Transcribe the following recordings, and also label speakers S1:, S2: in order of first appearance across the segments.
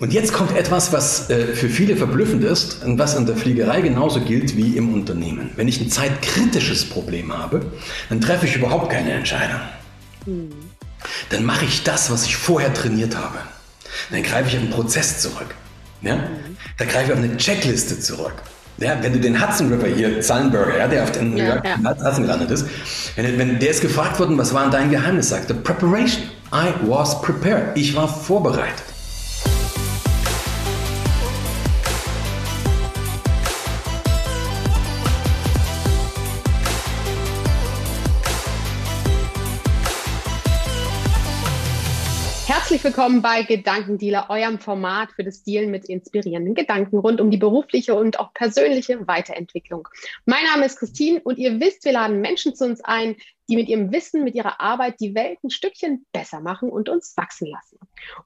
S1: Und jetzt kommt etwas, was äh, für viele verblüffend ist und was in der Fliegerei genauso gilt wie im Unternehmen. Wenn ich ein zeitkritisches Problem habe, dann treffe ich überhaupt keine Entscheidung. Mhm. Dann mache ich das, was ich vorher trainiert habe. Dann greife ich auf einen Prozess zurück. Ja? Mhm. Da greife ich auf eine Checkliste zurück. Ja, wenn du den Hudson River hier, Sullenberger, ja, der auf den New York ja, ja. Hudson gelandet ist, wenn, wenn der ist gefragt worden, was war dein Geheimnis, sagte Preparation. I was prepared. Ich war vorbereitet.
S2: Herzlich willkommen bei Gedankendealer, eurem Format für das Dealen mit inspirierenden Gedanken rund um die berufliche und auch persönliche Weiterentwicklung. Mein Name ist Christine und ihr wisst, wir laden Menschen zu uns ein, die mit ihrem Wissen, mit ihrer Arbeit die Welt ein Stückchen besser machen und uns wachsen lassen.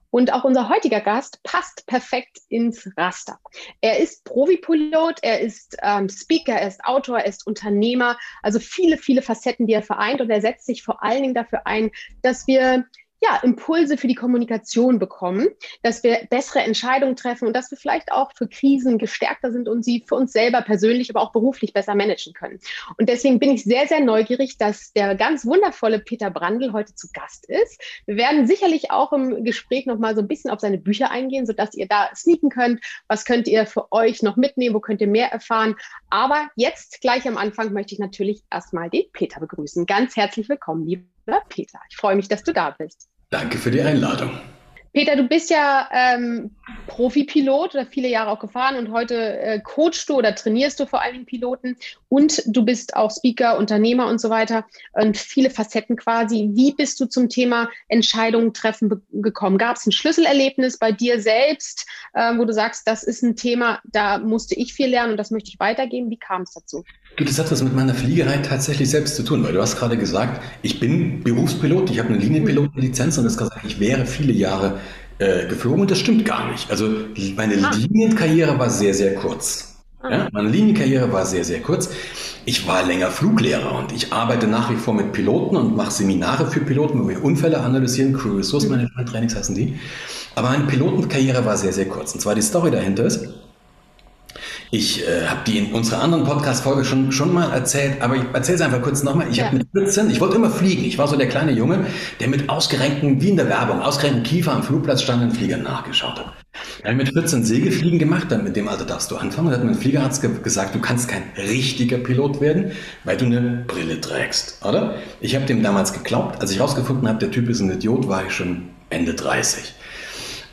S2: Und auch unser heutiger Gast passt perfekt ins Raster. Er ist Profipilot, er ist ähm, Speaker, er ist Autor, er ist Unternehmer, also viele, viele Facetten, die er vereint und er setzt sich vor allen Dingen dafür ein, dass wir ja, Impulse für die Kommunikation bekommen, dass wir bessere Entscheidungen treffen und dass wir vielleicht auch für Krisen gestärkter sind und sie für uns selber persönlich, aber auch beruflich besser managen können. Und deswegen bin ich sehr, sehr neugierig, dass der ganz wundervolle Peter Brandl heute zu Gast ist. Wir werden sicherlich auch im Gespräch noch mal so ein bisschen auf seine Bücher eingehen, sodass ihr da sneaken könnt. Was könnt ihr für euch noch mitnehmen? Wo könnt ihr mehr erfahren? Aber jetzt gleich am Anfang möchte ich natürlich erstmal den Peter begrüßen. Ganz herzlich willkommen, lieber Peter. Ich freue mich, dass du da bist.
S1: Danke für die Einladung.
S2: Peter, du bist ja ähm, Profipilot oder viele Jahre auch gefahren und heute äh, coachst du oder trainierst du vor allen Dingen Piloten und du bist auch Speaker, Unternehmer und so weiter und viele Facetten quasi. Wie bist du zum Thema Entscheidungen treffen gekommen? Gab es ein Schlüsselerlebnis bei dir selbst, äh, wo du sagst, das ist ein Thema, da musste ich viel lernen und das möchte ich weitergeben? Wie kam es dazu?
S1: Du, das hat was mit meiner Fliegerei tatsächlich selbst zu tun, weil du hast gerade gesagt, ich bin Berufspilot, ich habe eine Linienpilotenlizenz und das gesagt, ich wäre viele Jahre äh, geflogen und das stimmt gar nicht. Also meine ah. Linienkarriere war sehr, sehr kurz. Ah. Ja, meine Linienkarriere war sehr, sehr kurz. Ich war länger Fluglehrer und ich arbeite nach wie vor mit Piloten und mache Seminare für Piloten, wo wir Unfälle analysieren, Crew Resource Management Trainings heißen die. Aber meine Pilotenkarriere war sehr, sehr kurz. Und zwar die Story dahinter ist, ich äh, habe die in unserer anderen Podcast-Folge schon, schon mal erzählt, aber ich erzähle es einfach kurz nochmal. Ich ja. habe mit 14, ich wollte immer fliegen. Ich war so der kleine Junge, der mit ausgerenkten, wie in der Werbung, ausgerenkten Kiefer am Flugplatz stand und Fliegern nachgeschaut hat. Da habe ich mit 14 Segelfliegen gemacht, dann mit dem Alter darfst du anfangen. Da hat mein Fliegerarzt ge gesagt, du kannst kein richtiger Pilot werden, weil du eine Brille trägst, oder? Ich habe dem damals geglaubt. Als ich rausgefunden habe, der Typ ist ein Idiot, war ich schon Ende 30.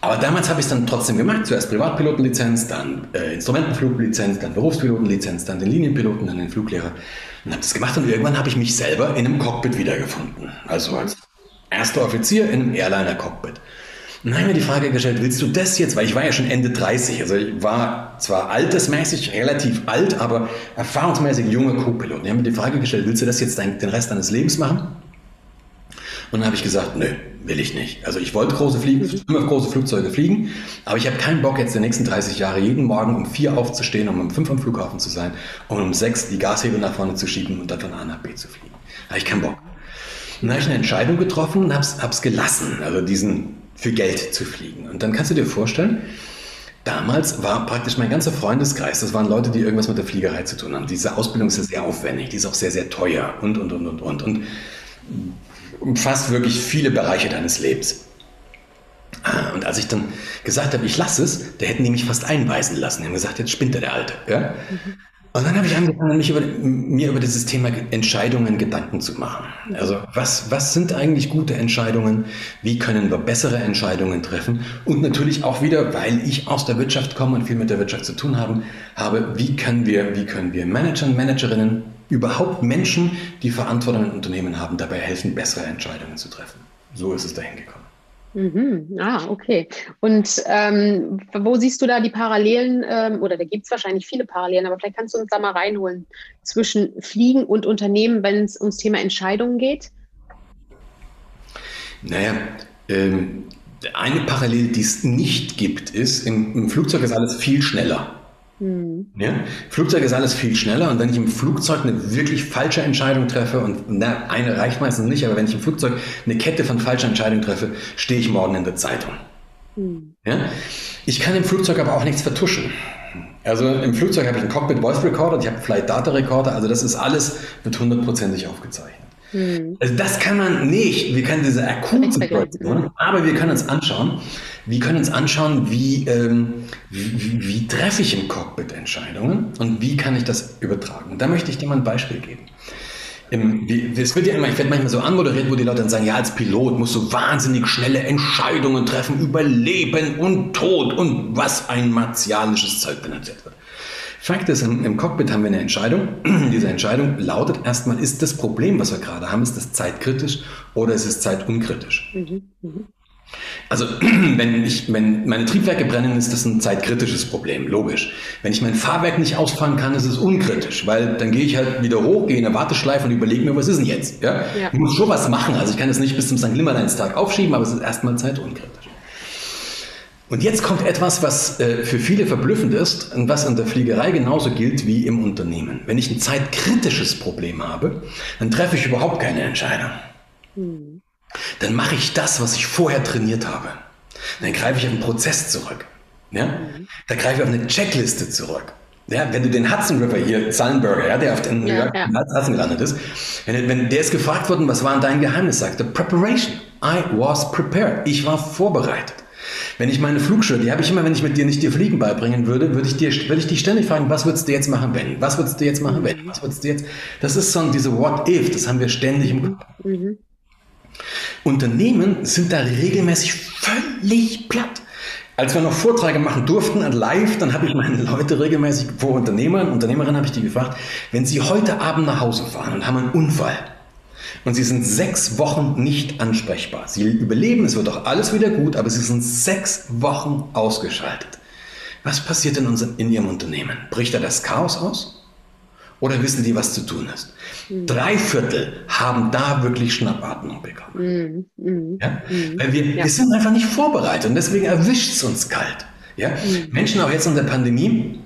S1: Aber damals habe ich es dann trotzdem gemacht. Zuerst Privatpilotenlizenz, dann äh, Instrumentenfluglizenz, dann Berufspilotenlizenz, dann den Linienpiloten, dann den Fluglehrer. Und habe das gemacht und irgendwann habe ich mich selber in einem Cockpit wiedergefunden. Also als erster Offizier in einem Airliner-Cockpit. Und habe mir die Frage gestellt, willst du das jetzt? Weil ich war ja schon Ende 30. Also ich war zwar altersmäßig relativ alt, aber erfahrungsmäßig junger Co-Pilot. Und ich habe mir die Frage gestellt, willst du das jetzt den Rest deines Lebens machen? Und dann habe ich gesagt, nö, will ich nicht. Also ich wollte große Fliegen, immer große Flugzeuge fliegen, aber ich habe keinen Bock jetzt die nächsten 30 Jahre jeden Morgen um vier aufzustehen, um um fünf am Flughafen zu sein und um sechs die Gashebel nach vorne zu schieben und dann von A nach B zu fliegen. Da habe ich keinen Bock. Und dann habe ich eine Entscheidung getroffen und habe es gelassen, also diesen für Geld zu fliegen. Und dann kannst du dir vorstellen, Damals war praktisch mein ganzer Freundeskreis, das waren Leute, die irgendwas mit der Fliegerei zu tun haben. Diese Ausbildung ist ja sehr aufwendig, die ist auch sehr, sehr teuer und, und, und, und, und. Und umfasst wirklich viele Bereiche deines Lebens. Ah, und als ich dann gesagt habe, ich lasse es, der hätten die mich fast einweisen lassen. Die haben gesagt, jetzt spinnt er der Alte. Ja? Mhm. Und dann habe ich angefangen, mich über, mir über dieses Thema Entscheidungen Gedanken zu machen. Also was, was sind eigentlich gute Entscheidungen? Wie können wir bessere Entscheidungen treffen? Und natürlich auch wieder, weil ich aus der Wirtschaft komme und viel mit der Wirtschaft zu tun haben, habe, wie können wir, wie können wir Managern, Managerinnen überhaupt Menschen, die Verantwortung in Unternehmen haben, dabei helfen, bessere Entscheidungen zu treffen. So ist es dahin gekommen.
S2: Mhm. Ah, okay. Und ähm, wo siehst du da die Parallelen? Ähm, oder da gibt es wahrscheinlich viele Parallelen, aber vielleicht kannst du uns da mal reinholen zwischen Fliegen und Unternehmen, wenn es ums Thema Entscheidungen geht?
S1: Naja, ähm, eine Parallele, die es nicht gibt, ist, im, im Flugzeug ist alles viel schneller. Mhm. Ja? Flugzeug ist alles viel schneller und wenn ich im Flugzeug eine wirklich falsche Entscheidung treffe und na, eine reicht meistens nicht, aber wenn ich im Flugzeug eine Kette von falschen Entscheidungen treffe, stehe ich morgen in der Zeitung. Mhm. Ja? Ich kann im Flugzeug aber auch nichts vertuschen. Also im Flugzeug habe ich einen Cockpit Voice Recorder, ich habe einen Flight Data Recorder, also das ist alles mit hundertprozentig aufgezeichnet. Hm. Also das kann man nicht. Wir können diese akute Situation, aber wir können uns anschauen, wir können uns anschauen, wie, ähm, wie, wie, wie treffe ich im Cockpit Entscheidungen und wie kann ich das übertragen. Und da möchte ich dir mal ein Beispiel geben. Es wird ja immer, ich werde manchmal so anmoderiert, wo die Leute dann sagen, ja, als Pilot musst du wahnsinnig schnelle Entscheidungen treffen über Leben und Tod und was ein martialisches Zeug benutzt wird. Fakt ist, im, im, Cockpit haben wir eine Entscheidung. Diese Entscheidung lautet erstmal, ist das Problem, was wir gerade haben, ist das zeitkritisch oder ist es zeitunkritisch? Mhm. Mhm. Also, wenn, ich, wenn meine Triebwerke brennen, ist das ein zeitkritisches Problem, logisch. Wenn ich mein Fahrwerk nicht ausfahren kann, ist es unkritisch, weil dann gehe ich halt wieder hoch, gehe in eine Warteschleife und überlege mir, was ist denn jetzt? Ja? ja. Ich muss schon was machen. Also, ich kann es nicht bis zum St. Nimmerleinstag aufschieben, aber es ist erstmal zeitunkritisch. Und jetzt kommt etwas, was äh, für viele verblüffend ist und was in der Fliegerei genauso gilt wie im Unternehmen. Wenn ich ein zeitkritisches Problem habe, dann treffe ich überhaupt keine Entscheidung. Hm dann mache ich das, was ich vorher trainiert habe. Dann greife ich auf einen Prozess zurück. Ja? Mhm. Da greife ich auf eine Checkliste zurück. Ja, wenn du den Hudson River hier, Sullenberger, ja, der auf den ja, ja. Hudson gelandet ist, wenn, wenn der ist gefragt worden, was war dein Geheimnis, sagte Preparation. I was prepared. Ich war vorbereitet. Wenn ich meine Flugschule, die habe ich immer, wenn ich mit dir nicht dir Fliegen beibringen würde, würde ich dir, würde ich dich ständig fragen, was würdest du jetzt machen, wenn? Was würdest du jetzt machen, wenn? Was würdest du jetzt? Das ist so diese What if, das haben wir ständig im Kopf. Mhm. Unternehmen sind da regelmäßig völlig platt. Als wir noch Vorträge machen durften live, dann habe ich meine Leute regelmäßig vor Unternehmern, Unternehmerinnen habe ich die gefragt, wenn sie heute Abend nach Hause fahren und haben einen Unfall und sie sind sechs Wochen nicht ansprechbar. Sie überleben, es wird doch alles wieder gut, aber sie sind sechs Wochen ausgeschaltet. Was passiert in, unserem, in ihrem Unternehmen? Bricht da das Chaos aus? Oder wissen die, was zu tun ist? Mhm. Drei Viertel haben da wirklich Schnappatmung bekommen. Mhm. Ja? Mhm. Weil wir, ja. wir sind einfach nicht vorbereitet und deswegen erwischt es uns kalt. Ja? Mhm. Menschen auch jetzt in der Pandemie,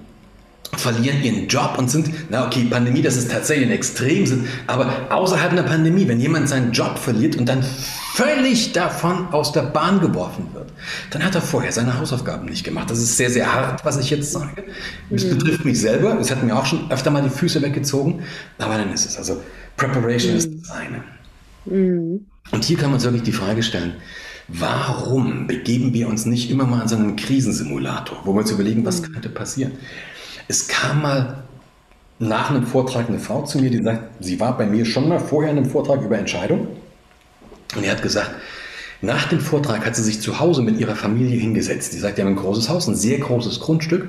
S1: verlieren ihren Job und sind, na okay, Pandemie, das ist tatsächlich ein Extrem, aber außerhalb einer Pandemie, wenn jemand seinen Job verliert und dann völlig davon aus der Bahn geworfen wird, dann hat er vorher seine Hausaufgaben nicht gemacht. Das ist sehr, sehr hart, was ich jetzt sage. Das mhm. betrifft mich selber, es hat mir auch schon öfter mal die Füße weggezogen, aber dann ist es. Also Preparation mhm. ist das eine. Mhm. Und hier kann man uns wirklich die Frage stellen, Warum begeben wir uns nicht immer mal in so einen Krisensimulator, wo wir uns überlegen, was mhm. könnte passieren? Es kam mal nach einem Vortrag eine Frau zu mir, die sagt, sie war bei mir schon mal vorher in einem Vortrag über Entscheidung. Und er hat gesagt, nach dem Vortrag hat sie sich zu Hause mit ihrer Familie hingesetzt. Die sagt, die haben ein großes Haus, ein sehr großes Grundstück.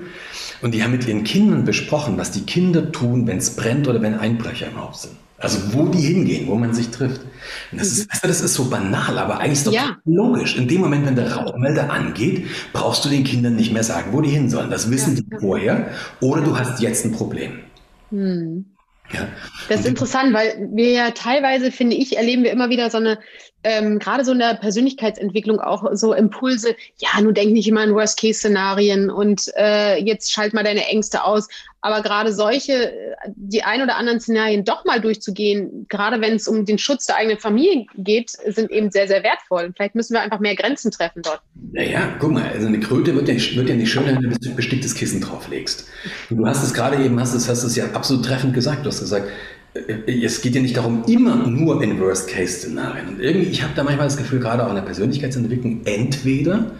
S1: Und die haben mit ihren Kindern besprochen, was die Kinder tun, wenn es brennt oder wenn Einbrecher im Haus sind. Also wo die hingehen, wo man sich trifft. Und das, ist, das ist so banal, aber eigentlich ist doch ja. logisch. In dem Moment, wenn der Rauchmelder angeht, brauchst du den Kindern nicht mehr sagen, wo die hin sollen. Das wissen ja. die vorher. Oder du hast jetzt ein Problem. Hm.
S2: Ja. Das ist interessant, weil wir ja teilweise, finde ich, erleben wir immer wieder so eine, ähm, gerade so in der Persönlichkeitsentwicklung auch so Impulse, ja, nun denk nicht immer an Worst-Case-Szenarien und äh, jetzt schalt mal deine Ängste aus. Aber gerade solche, die ein oder anderen Szenarien doch mal durchzugehen, gerade wenn es um den Schutz der eigenen Familie geht, sind eben sehr, sehr wertvoll. Vielleicht müssen wir einfach mehr Grenzen treffen dort.
S1: Naja, guck mal, also eine Kröte wird ja, wird ja nicht schöner, wenn du ein besticktes Kissen drauflegst. Und du hast es gerade eben, hast es, hast es ja absolut treffend gesagt. Du hast gesagt, es geht ja nicht darum, immer nur in Worst-Case-Szenarien. Und irgendwie, ich habe da manchmal das Gefühl, gerade auch in der Persönlichkeitsentwicklung, entweder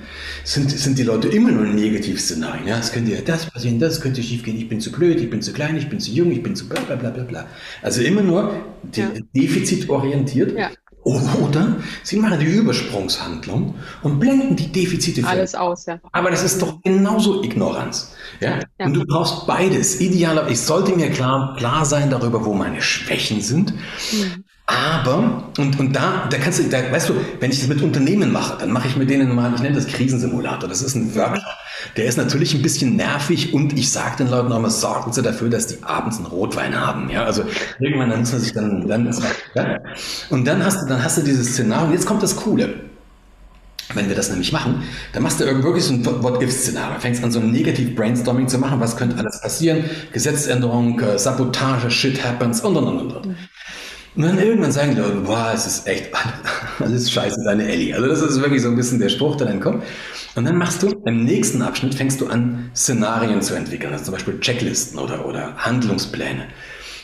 S1: sind, sind die Leute immer nur in Negativ-Szenarien. Ja, es könnte ja das passieren, das könnte schief gehen, ich bin zu blöd, ich bin zu klein, ich bin zu jung, ich bin zu bla bla bla bla bla. Also immer nur ja. defizitorientiert. Ja. Oder sie machen die Übersprungshandlung und blenden die Defizite
S2: Alles aus, ja.
S1: Aber das ist doch genauso Ignoranz. Ja? ja? Und du brauchst beides. Idealer, ich sollte mir klar, klar sein darüber, wo meine Schwächen sind. Mhm. Aber, und, und da, da kannst du, da, weißt du, wenn ich das mit Unternehmen mache, dann mache ich mit denen mal, ich nenne das Krisensimulator. Das ist ein Workshop. Der ist natürlich ein bisschen nervig und ich sage den Leuten auch mal, sorgen Sie dafür, dass die abends einen Rotwein haben. Ja, also irgendwann dann muss man sich dann, dann ja? und dann hast du, dann hast du dieses Szenario. Und jetzt kommt das Coole. Wenn wir das nämlich machen, dann machst du wirklich so ein What-If-Szenario. Fängst an, so ein negativ Brainstorming zu machen. Was könnte alles passieren? Gesetzänderung, äh, Sabotage, Shit happens und und und und. Und dann irgendwann sagen die Leute, boah, es ist echt alles scheiße, deine Ellie. Also das ist wirklich so ein bisschen der Spruch, der dann kommt. Und dann machst du, im nächsten Abschnitt fängst du an, Szenarien zu entwickeln, also zum Beispiel Checklisten oder, oder Handlungspläne.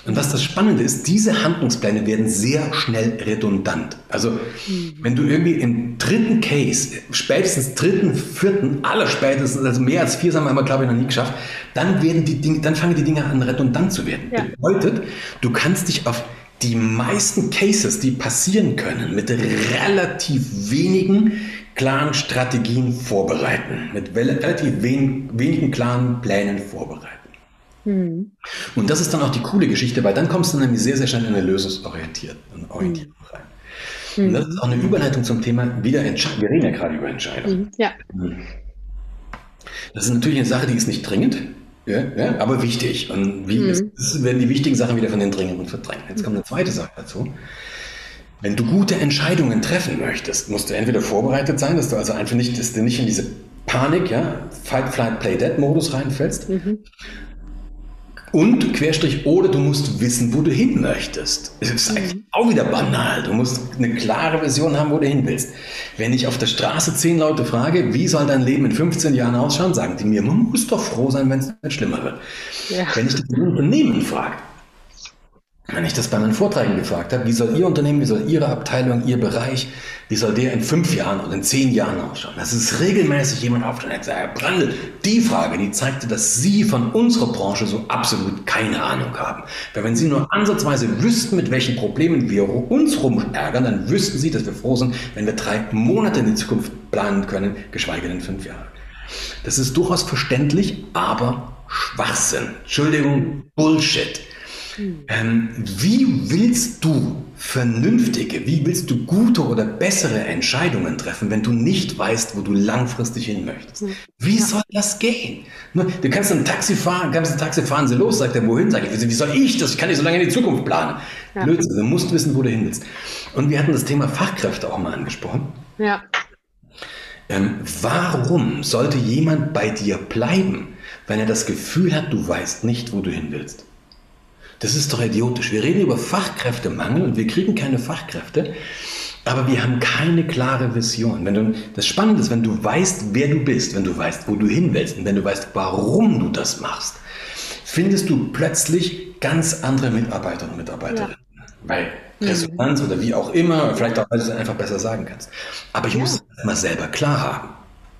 S1: Und was das Spannende ist, diese Handlungspläne werden sehr schnell redundant. Also wenn du irgendwie im dritten Case, spätestens dritten, vierten, aller spätestens, also mehr als vier haben wir, glaube ich, noch nie geschafft, dann werden die Dinge, dann fangen die Dinge an, redundant zu werden. Ja. Bedeutet, du kannst dich auf die meisten Cases, die passieren können, mit relativ wenigen klaren Strategien vorbereiten, mit relativ wen, wenigen klaren Plänen vorbereiten. Mhm. Und das ist dann auch die coole Geschichte, weil dann kommst du nämlich sehr, sehr schnell in eine lösungsorientierte Orientierung rein. Mhm. Und das ist auch eine Überleitung zum Thema wieder Wir reden ja gerade über Entscheidungen. Mhm. Ja. Mhm. Das ist natürlich eine Sache, die ist nicht dringend, ja, ja, aber wichtig. Und wie mhm. es, werden die wichtigen Sachen wieder von den dringenden verdrängt. Jetzt kommt eine zweite Sache dazu. Wenn du gute Entscheidungen treffen möchtest, musst du entweder vorbereitet sein, dass du also einfach nicht, dass du nicht in diese Panik, ja, Fight, Flight, Play, Dead Modus reinfällst. Mhm. Und Querstrich, oder du musst wissen, wo du hin möchtest. Das ist eigentlich mhm. auch wieder banal. Du musst eine klare Vision haben, wo du hin willst. Wenn ich auf der Straße zehn Leute frage, wie soll dein Leben in 15 Jahren ausschauen, sagen die mir, man muss doch froh sein, wenn es nicht schlimmer wird. Ja. Wenn ich das Unternehmen frage, wenn ich das bei meinen Vorträgen gefragt habe, wie soll Ihr Unternehmen, wie soll Ihre Abteilung, Ihr Bereich, wie soll der in fünf Jahren oder in zehn Jahren ausschauen? Das ist regelmäßig jemand auf und sagt, Herr Brandl, die Frage, die zeigte, dass Sie von unserer Branche so absolut keine Ahnung haben. Weil wenn Sie nur ansatzweise wüssten, mit welchen Problemen wir uns rumärgern, dann wüssten Sie, dass wir froh sind, wenn wir drei Monate in die Zukunft planen können, geschweige denn fünf Jahre. Das ist durchaus verständlich, aber Schwachsinn. Entschuldigung, Bullshit. Ähm, wie willst du vernünftige, wie willst du gute oder bessere Entscheidungen treffen, wenn du nicht weißt, wo du langfristig hin möchtest? Wie ja. soll das gehen? Du kannst ein Taxi fahren, kannst ein Taxi fahren, sie los, sagt er, wohin? Sag ich, wie soll ich das? Ich kann nicht so lange in die Zukunft planen. Ja. Blödsinn, du musst wissen, wo du hin willst. Und wir hatten das Thema Fachkräfte auch mal angesprochen. Ja. Ähm, warum sollte jemand bei dir bleiben, wenn er das Gefühl hat, du weißt nicht, wo du hin willst? Das ist doch idiotisch. Wir reden über Fachkräftemangel und wir kriegen keine Fachkräfte, aber wir haben keine klare Vision. Wenn du, das Spannende ist, wenn du weißt, wer du bist, wenn du weißt, wo du hin willst und wenn du weißt, warum du das machst, findest du plötzlich ganz andere Mitarbeiter und Mitarbeiterinnen. Ja. Weil. Resonanz mhm. oder wie auch immer, vielleicht auch, weil du es einfach besser sagen kannst. Aber ich ja. muss es mal selber klar haben.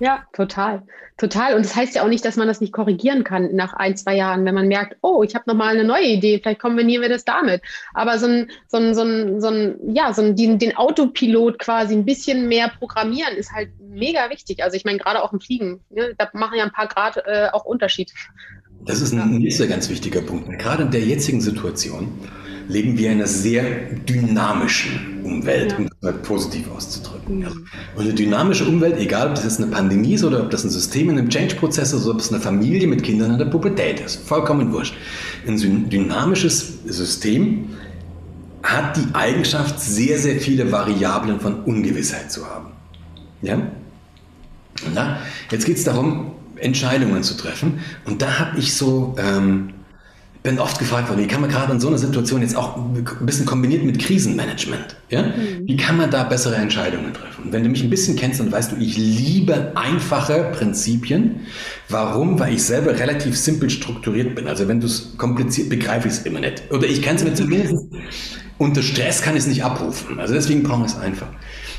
S2: Ja, total. Total. Und das heißt ja auch nicht, dass man das nicht korrigieren kann nach ein, zwei Jahren, wenn man merkt, oh, ich habe nochmal eine neue Idee, vielleicht kombinieren wir das damit. Aber so ein, so ein, so ein, so ein ja, so ein, den, den Autopilot quasi ein bisschen mehr programmieren ist halt mega wichtig. Also ich meine, gerade auch im Fliegen, ne, da machen ja ein paar Grad äh, auch Unterschied.
S1: Das ist ein nächster ganz wichtiger Punkt. Gerade in der jetzigen Situation leben wir in einer sehr dynamischen Umwelt, ja. um das mal positiv auszudrücken. Mhm. Und eine dynamische Umwelt, egal ob das jetzt eine Pandemie ist oder ob das ein System in einem Change-Prozess ist oder ob es eine Familie mit Kindern in der Pubertät ist, vollkommen wurscht. Ein dynamisches System hat die Eigenschaft, sehr, sehr viele Variablen von Ungewissheit zu haben. Ja? Na, jetzt geht es darum, Entscheidungen zu treffen. Und da habe ich so ähm, bin oft gefragt worden, wie kann man gerade in so einer Situation jetzt auch ein bisschen kombiniert mit Krisenmanagement, ja? Mhm. Wie kann man da bessere Entscheidungen treffen? Und wenn du mich ein bisschen kennst, dann weißt du, ich liebe einfache Prinzipien. Warum? Weil ich selber relativ simpel strukturiert bin. Also wenn du es kompliziert, begreife ich es immer nicht. Oder ich kann es mir zumindest, unter Stress kann ich es nicht abrufen. Also deswegen brauche ich es einfach.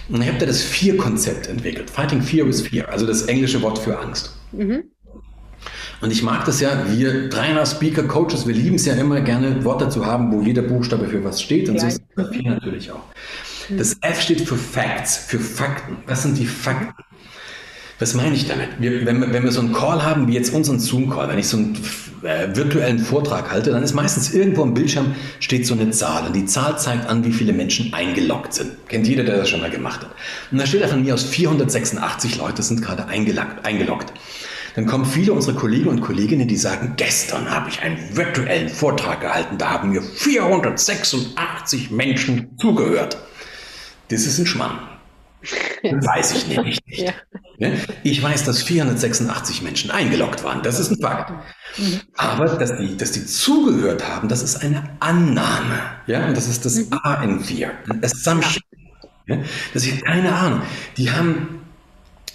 S1: Und ich habe da das Fear-Konzept entwickelt. Fighting Fear with Fear, also das englische Wort für Angst. Mhm. Und ich mag das ja, wir Trainer, Speaker, Coaches, wir lieben es ja immer gerne, Worte zu haben, wo jeder Buchstabe für was steht. Und ja. so ist es bei natürlich auch. Das F steht für Facts, für Fakten. Was sind die Fakten? Was meine ich damit? Wir, wenn, wir, wenn wir so einen Call haben, wie jetzt unseren Zoom-Call, wenn ich so einen äh, virtuellen Vortrag halte, dann ist meistens irgendwo am Bildschirm steht so eine Zahl. Und die Zahl zeigt an, wie viele Menschen eingeloggt sind. Kennt jeder, der das schon mal gemacht hat. Und da steht da von mir aus 486 Leute sind gerade eingeloggt. eingeloggt dann kommen viele unserer Kollegen und Kolleginnen, die sagen, gestern habe ich einen virtuellen Vortrag gehalten, da haben mir 486 Menschen zugehört. Das ist ein Schmann. Weiß ich nämlich nicht. Ja. Ne? Ich weiß, dass 486 Menschen eingeloggt waren. Das ist ein Fakt. Mhm. Aber dass die, dass die zugehört haben, das ist eine Annahme. Ja, und das ist das mhm. A in 4. Assumption. Ja. Das ist keine Ahnung. Die haben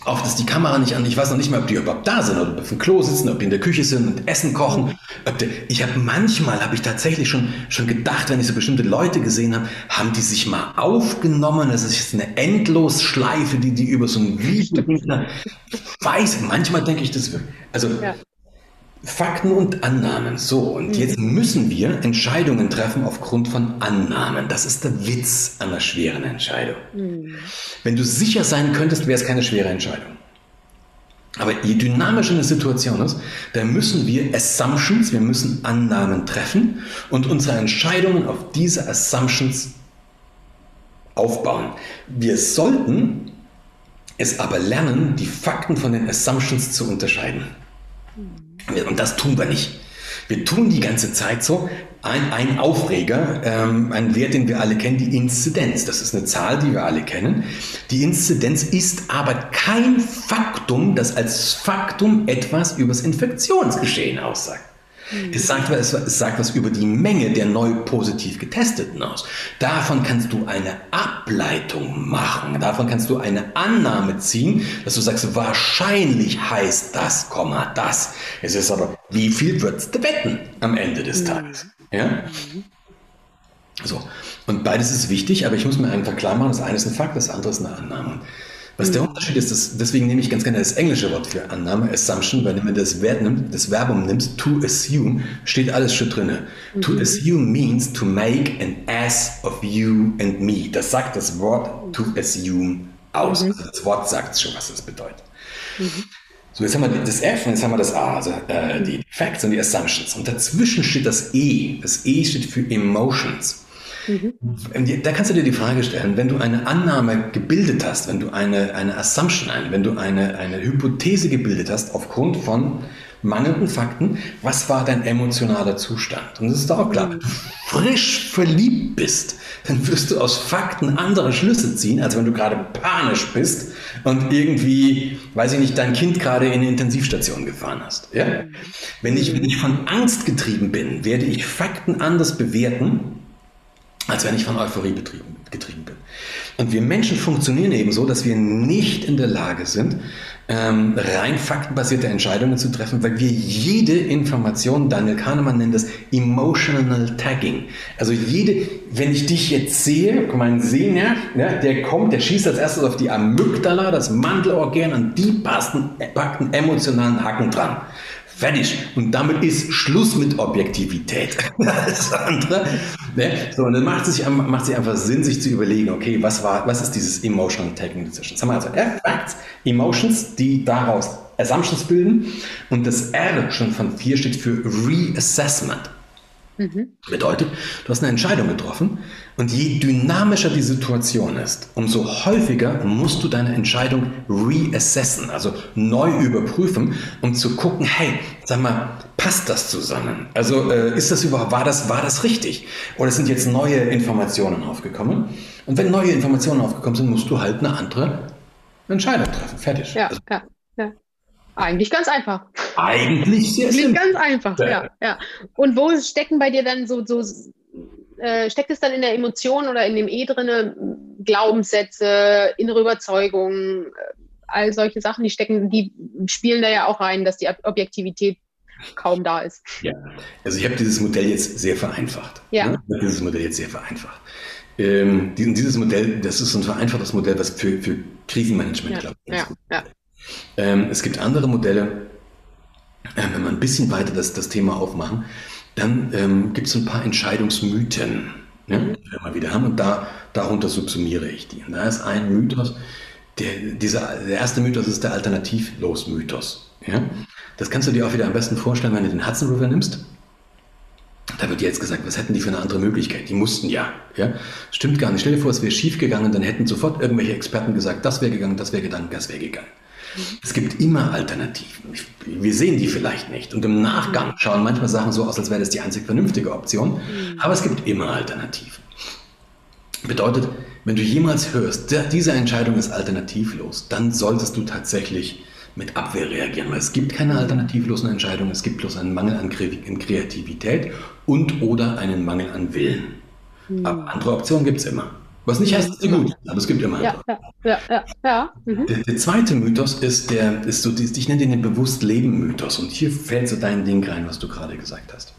S1: oft ist die Kamera nicht an. Ich weiß noch nicht mal, ob die überhaupt da sind ob die auf dem Klo sitzen, ob die in der Küche sind und Essen kochen. Die, ich habe manchmal habe ich tatsächlich schon schon gedacht, wenn ich so bestimmte Leute gesehen habe, haben die sich mal aufgenommen. Das ist jetzt eine Endlosschleife, die die über so ein Video. Weiß. Manchmal denke ich das. Also ja. Fakten und Annahmen. So, und mhm. jetzt müssen wir Entscheidungen treffen aufgrund von Annahmen. Das ist der Witz einer schweren Entscheidung. Mhm. Wenn du sicher sein könntest, wäre es keine schwere Entscheidung. Aber je dynamischer eine Situation ist, da müssen wir Assumptions, wir müssen Annahmen treffen und unsere Entscheidungen auf diese Assumptions aufbauen. Wir sollten es aber lernen, die Fakten von den Assumptions zu unterscheiden. Mhm. Und das tun wir nicht. Wir tun die ganze Zeit so. Ein, ein Aufreger, ähm, ein Wert, den wir alle kennen, die Inzidenz. Das ist eine Zahl, die wir alle kennen. Die Inzidenz ist aber kein Faktum, das als Faktum etwas über das Infektionsgeschehen aussagt. Mhm. Es sagt, es, sagt was über die Menge der neu positiv Getesteten aus. Davon kannst du eine Ableitung machen. Davon kannst du eine Annahme ziehen, dass du sagst, wahrscheinlich heißt das, Komma, das. Es ist aber, wie viel würdest du wetten am Ende des mhm. Tages? Ja? Mhm. So. Und beides ist wichtig, aber ich muss mir einfach klar machen, das eine ist ein Fakt, das andere ist eine Annahme. Was der mhm. Unterschied ist, das, deswegen nehme ich ganz gerne das englische Wort für Annahme, Assumption, weil wenn man das Verb nimmt, das Verbum nimmst, to assume, steht alles schon drin. Mhm. To assume means to make an ass of you and me. Das sagt das Wort to assume aus. Mhm. Also das Wort sagt schon, was das bedeutet. Mhm. So, jetzt haben wir das F und jetzt haben wir das A, also äh, die Facts und die Assumptions. Und dazwischen steht das E. Das E steht für Emotions. Mhm. Da kannst du dir die Frage stellen, wenn du eine Annahme gebildet hast, wenn du eine, eine Assumption, wenn du eine, eine Hypothese gebildet hast aufgrund von mangelnden Fakten, was war dein emotionaler Zustand? Und das ist auch klar, wenn du frisch verliebt bist, dann wirst du aus Fakten andere Schlüsse ziehen, als wenn du gerade panisch bist und irgendwie, weiß ich nicht, dein Kind gerade in eine Intensivstation gefahren hast. Ja? Wenn, ich, wenn ich von Angst getrieben bin, werde ich Fakten anders bewerten, als wenn ich von Euphorie betrieben, getrieben bin. Und wir Menschen funktionieren eben so, dass wir nicht in der Lage sind, ähm, rein faktenbasierte Entscheidungen zu treffen, weil wir jede Information, Daniel Kahnemann nennt das Emotional Tagging. Also jede, wenn ich dich jetzt sehe, mein Sehnerv, ja, der kommt, der schießt als erstes auf die Amygdala, das Mandelorgan, und die packt einen emotionalen Haken dran. Fertig. Und damit ist Schluss mit Objektivität. Alles andere. Ne? So, und dann macht es sich, macht sich einfach Sinn, sich zu überlegen, okay, was war, was ist dieses Emotional Taking Decision? Haben wir also F, Facts, Emotions, die daraus Assumptions bilden. Und das R schon von vier steht für Reassessment. Mhm. Bedeutet, du hast eine Entscheidung getroffen und je dynamischer die Situation ist, umso häufiger musst du deine Entscheidung reassessen, also neu überprüfen, um zu gucken, hey, sag mal, passt das zusammen? Also äh, ist das überhaupt, war das, war das richtig? Oder sind jetzt neue Informationen aufgekommen? Und wenn neue Informationen aufgekommen sind, musst du halt eine andere Entscheidung treffen. Fertig.
S2: Ja, also, ja. Eigentlich ganz einfach.
S1: Eigentlich sehr
S2: simpel. ganz einfach, ja. ja. Und wo stecken bei dir dann so, so äh, steckt es dann in der Emotion oder in dem E drinne Glaubenssätze, innere Überzeugungen, äh, all solche Sachen, die stecken, die spielen da ja auch rein, dass die Objektivität kaum da ist.
S1: Ja, also ich habe dieses Modell jetzt sehr vereinfacht. Ja. Ne? Ich habe dieses Modell jetzt sehr vereinfacht. Ähm, dieses Modell, das ist ein vereinfachtes Modell, was für, für Krisenmanagement, ja. glaube ich, ja. ja. Ähm, es gibt andere Modelle, äh, wenn wir ein bisschen weiter das, das Thema aufmachen, dann ähm, gibt es ein paar Entscheidungsmythen, ne, die wir mal wieder haben. Und da, darunter subsumiere ich die. Und da ist ein Mythos, der, dieser, der erste Mythos ist der Alternativlos-Mythos. Ja? Das kannst du dir auch wieder am besten vorstellen, wenn du den Hudson River nimmst. Da wird jetzt gesagt, was hätten die für eine andere Möglichkeit? Die mussten ja. ja? Stimmt gar nicht. Stell dir vor, es wäre schief gegangen, dann hätten sofort irgendwelche Experten gesagt, das wäre gegangen, das wäre gegangen, das wäre gegangen. Mhm. Es gibt immer Alternativen. Wir sehen die vielleicht nicht. Und im Nachgang schauen manchmal Sachen so aus, als wäre das die einzig vernünftige Option. Mhm. Aber es gibt immer Alternativen. Bedeutet, wenn du jemals hörst, diese Entscheidung ist alternativlos, dann solltest du tatsächlich mit Abwehr reagieren, weil es gibt keine alternativlosen Entscheidungen, es gibt bloß einen Mangel an Kreativität und oder einen Mangel an Willen. Mhm. Aber andere Optionen gibt es immer. Was nicht heißt, dass sie gut sind, aber es gibt immer. Ja, ja, ja, ja, ja. Mhm. Der, der, zweite Mythos ist der, ist so, ich nenne den den bewusst Leben Mythos. Und hier fällt so dein Ding rein, was du gerade gesagt hast.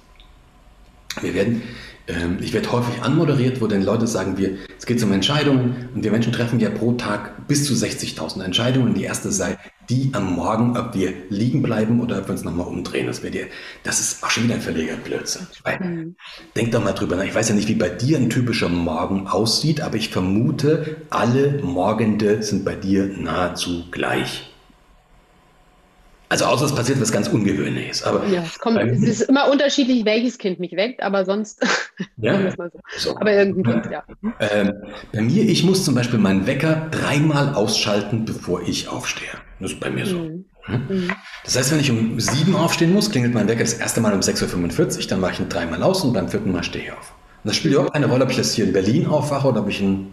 S1: Wir werden ähm, ich werde häufig anmoderiert, wo dann Leute sagen, wir, es geht um Entscheidungen und wir Menschen treffen ja pro Tag bis zu 60.000 Entscheidungen. Die erste sei die am Morgen, ob wir liegen bleiben oder ob wir uns nochmal umdrehen. Das, dir, das ist auch schon wieder ein verleger Blödsinn. Mhm. Denk doch mal drüber nach. Ich weiß ja nicht, wie bei dir ein typischer Morgen aussieht, aber ich vermute, alle Morgende sind bei dir nahezu gleich. Also außer es passiert was ganz Ungewöhnliches. Aber
S2: ja, es, kommt, es ist immer unterschiedlich, welches Kind mich weckt, aber sonst.
S1: Ja, so. So. aber irgendein Kind, ja. Ähm, bei mir, ich muss zum Beispiel meinen Wecker dreimal ausschalten, bevor ich aufstehe. Das ist bei mir so. Mhm. Hm? Mhm. Das heißt, wenn ich um sieben aufstehen muss, klingelt mein Wecker das erste Mal um 6.45 Uhr, dann mache ich ihn dreimal aus und beim vierten Mal stehe ich auf. Und das spielt überhaupt keine Rolle, ob ich das hier in Berlin aufwache oder ob ich in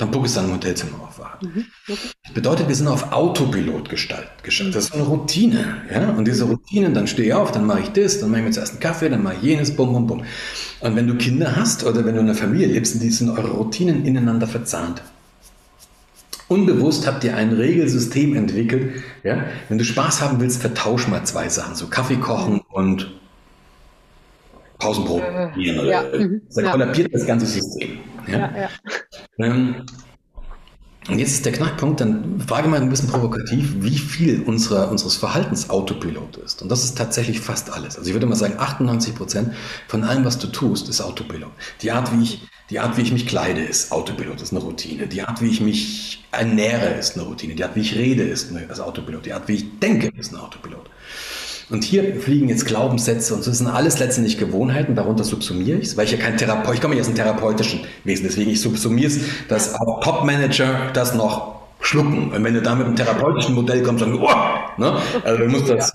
S1: dann Pakistan im Hotelzimmer aufwachen. Mhm. Okay. Das bedeutet, wir sind auf Autopilot gestaltet. Mhm. Das ist eine Routine. Ja? Und diese Routinen, dann stehe ich auf, dann mache ich das, dann mache ich mir zuerst einen Kaffee, dann mache ich jenes, bum, bum, bum. Und wenn du Kinder hast oder wenn du in einer Familie lebst, die sind eure Routinen ineinander verzahnt. Unbewusst habt ihr ein Regelsystem entwickelt. Ja? Wenn du Spaß haben willst, vertausch mal zwei Sachen, so Kaffee kochen und Pausenbrot. Äh, ja. Mhm. Dann kollabiert das ganze System. Ja? Ja, ja. Ähm, und jetzt ist der Knackpunkt, dann frage mal ein bisschen provokativ, wie viel unserer, unseres Verhaltens Autopilot ist. Und das ist tatsächlich fast alles. Also ich würde mal sagen, 98 Prozent von allem, was du tust, ist Autopilot. Die Art, wie ich, die Art, wie ich mich kleide, ist Autopilot, ist eine Routine. Die Art, wie ich mich ernähre, ist eine Routine. Die Art, wie ich rede, ist ein Autopilot. Die Art, wie ich denke, ist ein Autopilot. Und hier fliegen jetzt Glaubenssätze und so. Das sind alles letztendlich Gewohnheiten, darunter subsumiere ich es, weil ich ja kein Therapeut, ich komme ja aus einem therapeutischen Wesen, deswegen ich subsumiere es, dass auch Top-Manager das noch schlucken. Und wenn du da mit einem therapeutischen Modell kommst, dann, oh, ne? also du musst das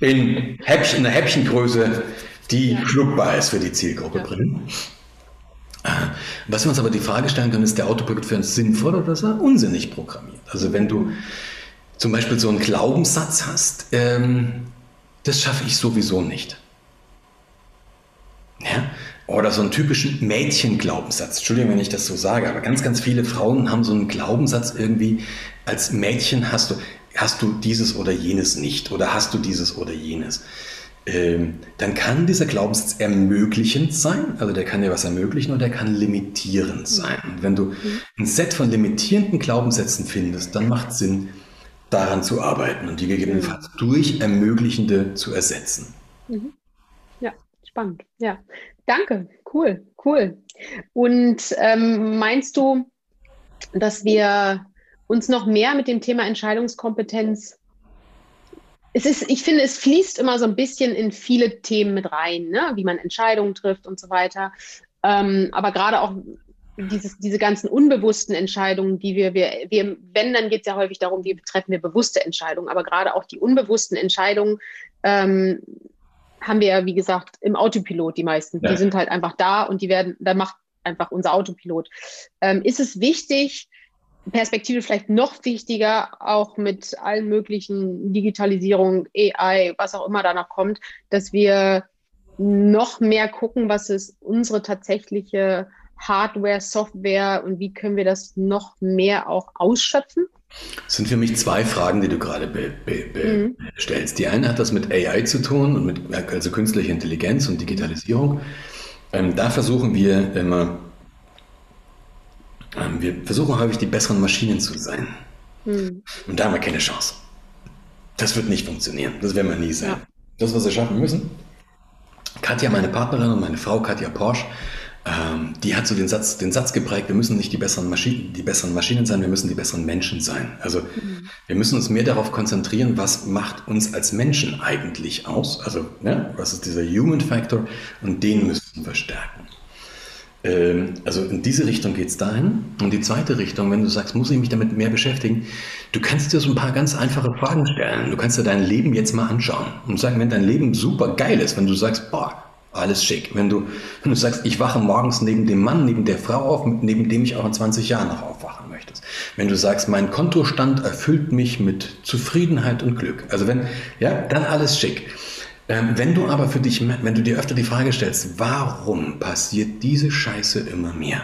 S1: in, Häppchen, in einer Häppchengröße, die ja. schluckbar ist für die Zielgruppe ja. bringen. Äh, was wir uns aber die Frage stellen können, ist der Autopilot für uns sinnvoll oder ist er unsinnig programmiert? Also wenn du zum Beispiel so einen Glaubenssatz hast, ähm, das schaffe ich sowieso nicht. Ja? Oder so einen typischen Mädchenglaubenssatz. Entschuldigung, wenn ich das so sage, aber ganz, ganz viele Frauen haben so einen Glaubenssatz irgendwie, als Mädchen hast du, hast du dieses oder jenes nicht oder hast du dieses oder jenes. Ähm, dann kann dieser Glaubenssatz ermöglichend sein, also der kann dir was ermöglichen oder der kann limitierend sein. Und wenn du mhm. ein Set von limitierenden Glaubenssätzen findest, dann macht es Sinn, daran zu arbeiten und die gegebenenfalls mhm. durch Ermöglichende zu ersetzen.
S2: Mhm. Ja, spannend. Ja, danke. Cool, cool. Und ähm, meinst du, dass wir uns noch mehr mit dem Thema Entscheidungskompetenz es ist, ich finde, es fließt immer so ein bisschen in viele Themen mit rein, ne? wie man Entscheidungen trifft und so weiter. Ähm, aber gerade auch dieses, diese ganzen unbewussten Entscheidungen, die wir, wir, wir wenn, dann geht es ja häufig darum, wie treffen wir bewusste Entscheidungen, aber gerade auch die unbewussten Entscheidungen ähm, haben wir ja, wie gesagt, im Autopilot die meisten. Ja. Die sind halt einfach da und die werden, da macht einfach unser Autopilot. Ähm, ist es wichtig, Perspektive vielleicht noch wichtiger, auch mit allen möglichen Digitalisierung, AI, was auch immer danach kommt, dass wir noch mehr gucken, was ist unsere tatsächliche Hardware, Software und wie können wir das noch mehr auch ausschöpfen?
S1: Das sind für mich zwei Fragen, die du gerade be, be, be mhm. stellst. Die eine hat das mit AI zu tun und mit also künstlicher Intelligenz und Digitalisierung. Ähm, da versuchen wir immer, ähm, wir versuchen häufig die besseren Maschinen zu sein. Mhm. Und da haben wir keine Chance. Das wird nicht funktionieren. Das werden wir nie sein. Ja. Das, was wir schaffen müssen. Katja, meine Partnerin und meine Frau Katja Porsche, ähm, die hat so den Satz, den Satz geprägt, wir müssen nicht die besseren, Maschinen, die besseren Maschinen sein, wir müssen die besseren Menschen sein. Also mhm. wir müssen uns mehr darauf konzentrieren, was macht uns als Menschen eigentlich aus. Also ne, was ist dieser Human Factor und den müssen wir stärken. Ähm, also in diese Richtung geht es dahin. Und die zweite Richtung, wenn du sagst, muss ich mich damit mehr beschäftigen, du kannst dir so ein paar ganz einfache Fragen stellen. Du kannst dir dein Leben jetzt mal anschauen und sagen, wenn dein Leben super geil ist, wenn du sagst, boah, alles schick. Wenn du, wenn du sagst, ich wache morgens neben dem Mann, neben der Frau auf, neben dem ich auch in 20 Jahren noch aufwachen möchtest. Wenn du sagst, mein Kontostand erfüllt mich mit Zufriedenheit und Glück. Also wenn, ja, dann alles schick. Ähm, wenn du aber für dich, wenn du dir öfter die Frage stellst, warum passiert diese Scheiße immer mehr?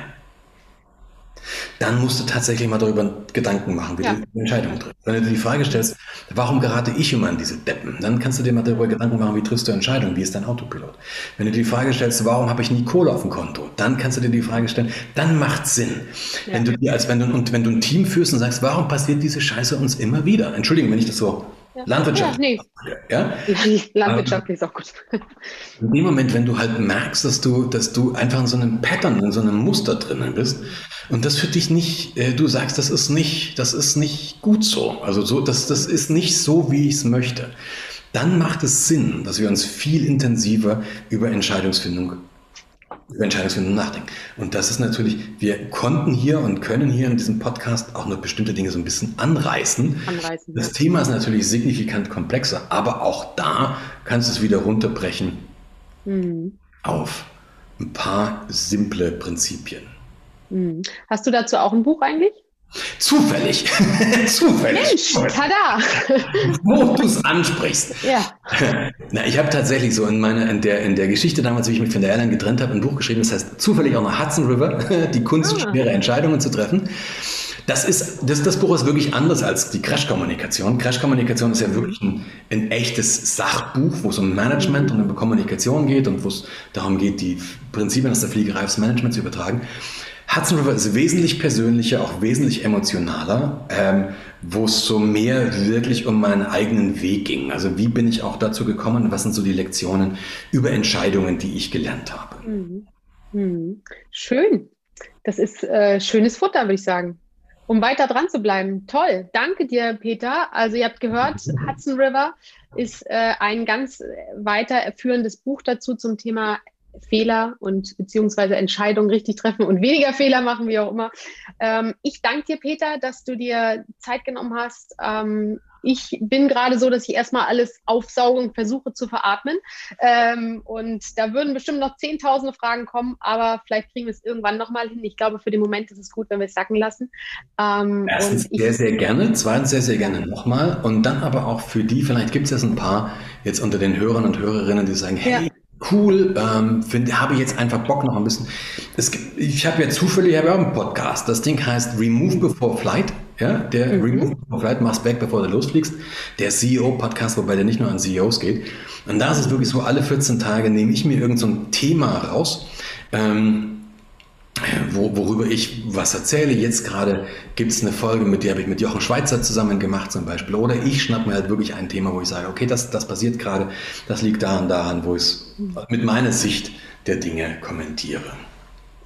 S1: Dann musst du tatsächlich mal darüber Gedanken machen, wie ja. du Entscheidungen triffst. Wenn du dir die Frage stellst, warum gerate ich immer an diese Deppen, dann kannst du dir mal darüber Gedanken machen, wie triffst du Entscheidungen, wie ist dein Autopilot. Wenn du dir die Frage stellst, warum habe ich nie Kohle auf dem Konto, dann kannst du dir die Frage stellen, dann macht Sinn. Ja. Wenn du dir als wenn du und wenn du ein Team führst und sagst, warum passiert diese Scheiße uns immer wieder? Entschuldigung, wenn ich das so. Landwirtschaft. Ja, nee. ja? Landwirtschaftlich ist auch gut. In dem Moment, wenn du halt merkst, dass du, dass du einfach in so einem Pattern, in so einem Muster drinnen bist und das für dich nicht, äh, du sagst, das ist nicht, das ist nicht gut so. Also so, das, das ist nicht so, wie ich es möchte. Dann macht es Sinn, dass wir uns viel intensiver über Entscheidungsfindung über Entscheidungsfindung nachdenken. Und das ist natürlich, wir konnten hier und können hier in diesem Podcast auch nur bestimmte Dinge so ein bisschen anreißen. anreißen das ja. Thema ist natürlich signifikant komplexer, aber auch da kannst du es wieder runterbrechen mhm. auf ein paar simple Prinzipien.
S2: Mhm. Hast du dazu auch ein Buch eigentlich?
S1: Zufällig. Zufällig.
S2: Mensch, tada!
S1: Wo du es ansprichst. Ja. Na, ich habe tatsächlich so in meiner, in der, in der Geschichte damals, wie ich mich von der Airline getrennt habe, ein Buch geschrieben, das heißt zufällig auch noch Hudson River, die Kunst, ah. schwere Entscheidungen zu treffen. Das ist, das, das Buch ist wirklich anders als die Crash-Kommunikation. Crash-Kommunikation ist ja wirklich ein, ein, echtes Sachbuch, wo es um Management und um Kommunikation geht und wo es darum geht, die Prinzipien aus der Fliegerei aufs Management zu übertragen. Hudson River ist wesentlich persönlicher, auch wesentlich emotionaler, ähm, wo es so mehr wirklich um meinen eigenen Weg ging. Also wie bin ich auch dazu gekommen? Was sind so die Lektionen über Entscheidungen, die ich gelernt habe? Mhm.
S2: Mhm. Schön. Das ist äh, schönes Futter, würde ich sagen. Um weiter dran zu bleiben. Toll. Danke dir, Peter. Also ihr habt gehört, Hudson River ist äh, ein ganz weiterführendes Buch dazu zum Thema Fehler und beziehungsweise Entscheidungen richtig treffen und weniger Fehler machen, wie auch immer. Ähm, ich danke dir, Peter, dass du dir Zeit genommen hast. Ähm, ich bin gerade so, dass ich erstmal alles aufsauge und versuche zu veratmen. Ähm, und da würden bestimmt noch zehntausende Fragen kommen, aber vielleicht kriegen wir es irgendwann nochmal hin. Ich glaube, für den Moment ist es gut, wenn wir es sacken lassen.
S1: Ähm, Erstens sehr, sehr gerne. Zweitens sehr, sehr gerne nochmal. Und dann aber auch für die, vielleicht gibt es jetzt ein paar jetzt unter den Hörern und Hörerinnen, die sagen, hey, ja cool, ähm, finde, habe ich jetzt einfach Bock noch ein bisschen. Gibt, ich habe ja zufällig ich auch einen Podcast. Das Ding heißt Remove Before Flight. Ja, der mhm. Remove Before Flight machst weg, bevor du losfliegst. Der CEO-Podcast, wobei der nicht nur an CEOs geht. Und da ist es wirklich so, alle 14 Tage nehme ich mir irgendein so Thema raus. Ähm, wo, worüber ich was erzähle. Jetzt gerade gibt es eine Folge, mit der habe ich mit Jochen Schweizer zusammen gemacht zum Beispiel. Oder ich schnapp mir halt wirklich ein Thema, wo ich sage, okay, das, das passiert gerade, das liegt daran, daran, wo ich es mit meiner Sicht der Dinge kommentiere.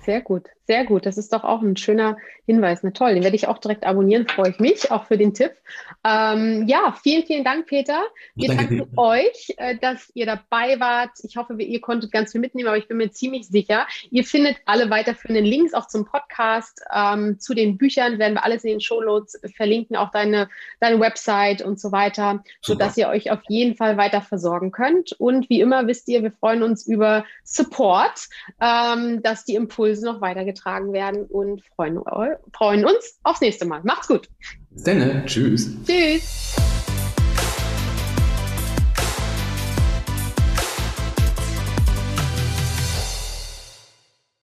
S2: Sehr gut, sehr gut. Das ist doch auch ein schöner Hinweis. Na toll, den werde ich auch direkt abonnieren, freue ich mich, auch für den Tipp. Ähm, ja, vielen, vielen Dank, Peter. Wir danke danken euch, äh, dass ihr dabei wart. Ich hoffe, ihr konntet ganz viel mitnehmen, aber ich bin mir ziemlich sicher. Ihr findet alle weiterführenden Links auch zum Podcast, ähm, zu den Büchern, werden wir alles in den Shownotes verlinken, auch deine, deine Website und so weiter, sodass ihr euch auf jeden Fall weiter versorgen könnt. Und wie immer wisst ihr, wir freuen uns über Support, ähm, dass die Impulse noch weitergetragen werden und freuen, freuen uns aufs nächste Mal. Macht's gut.
S1: Dann. Tschüss. Tschüss.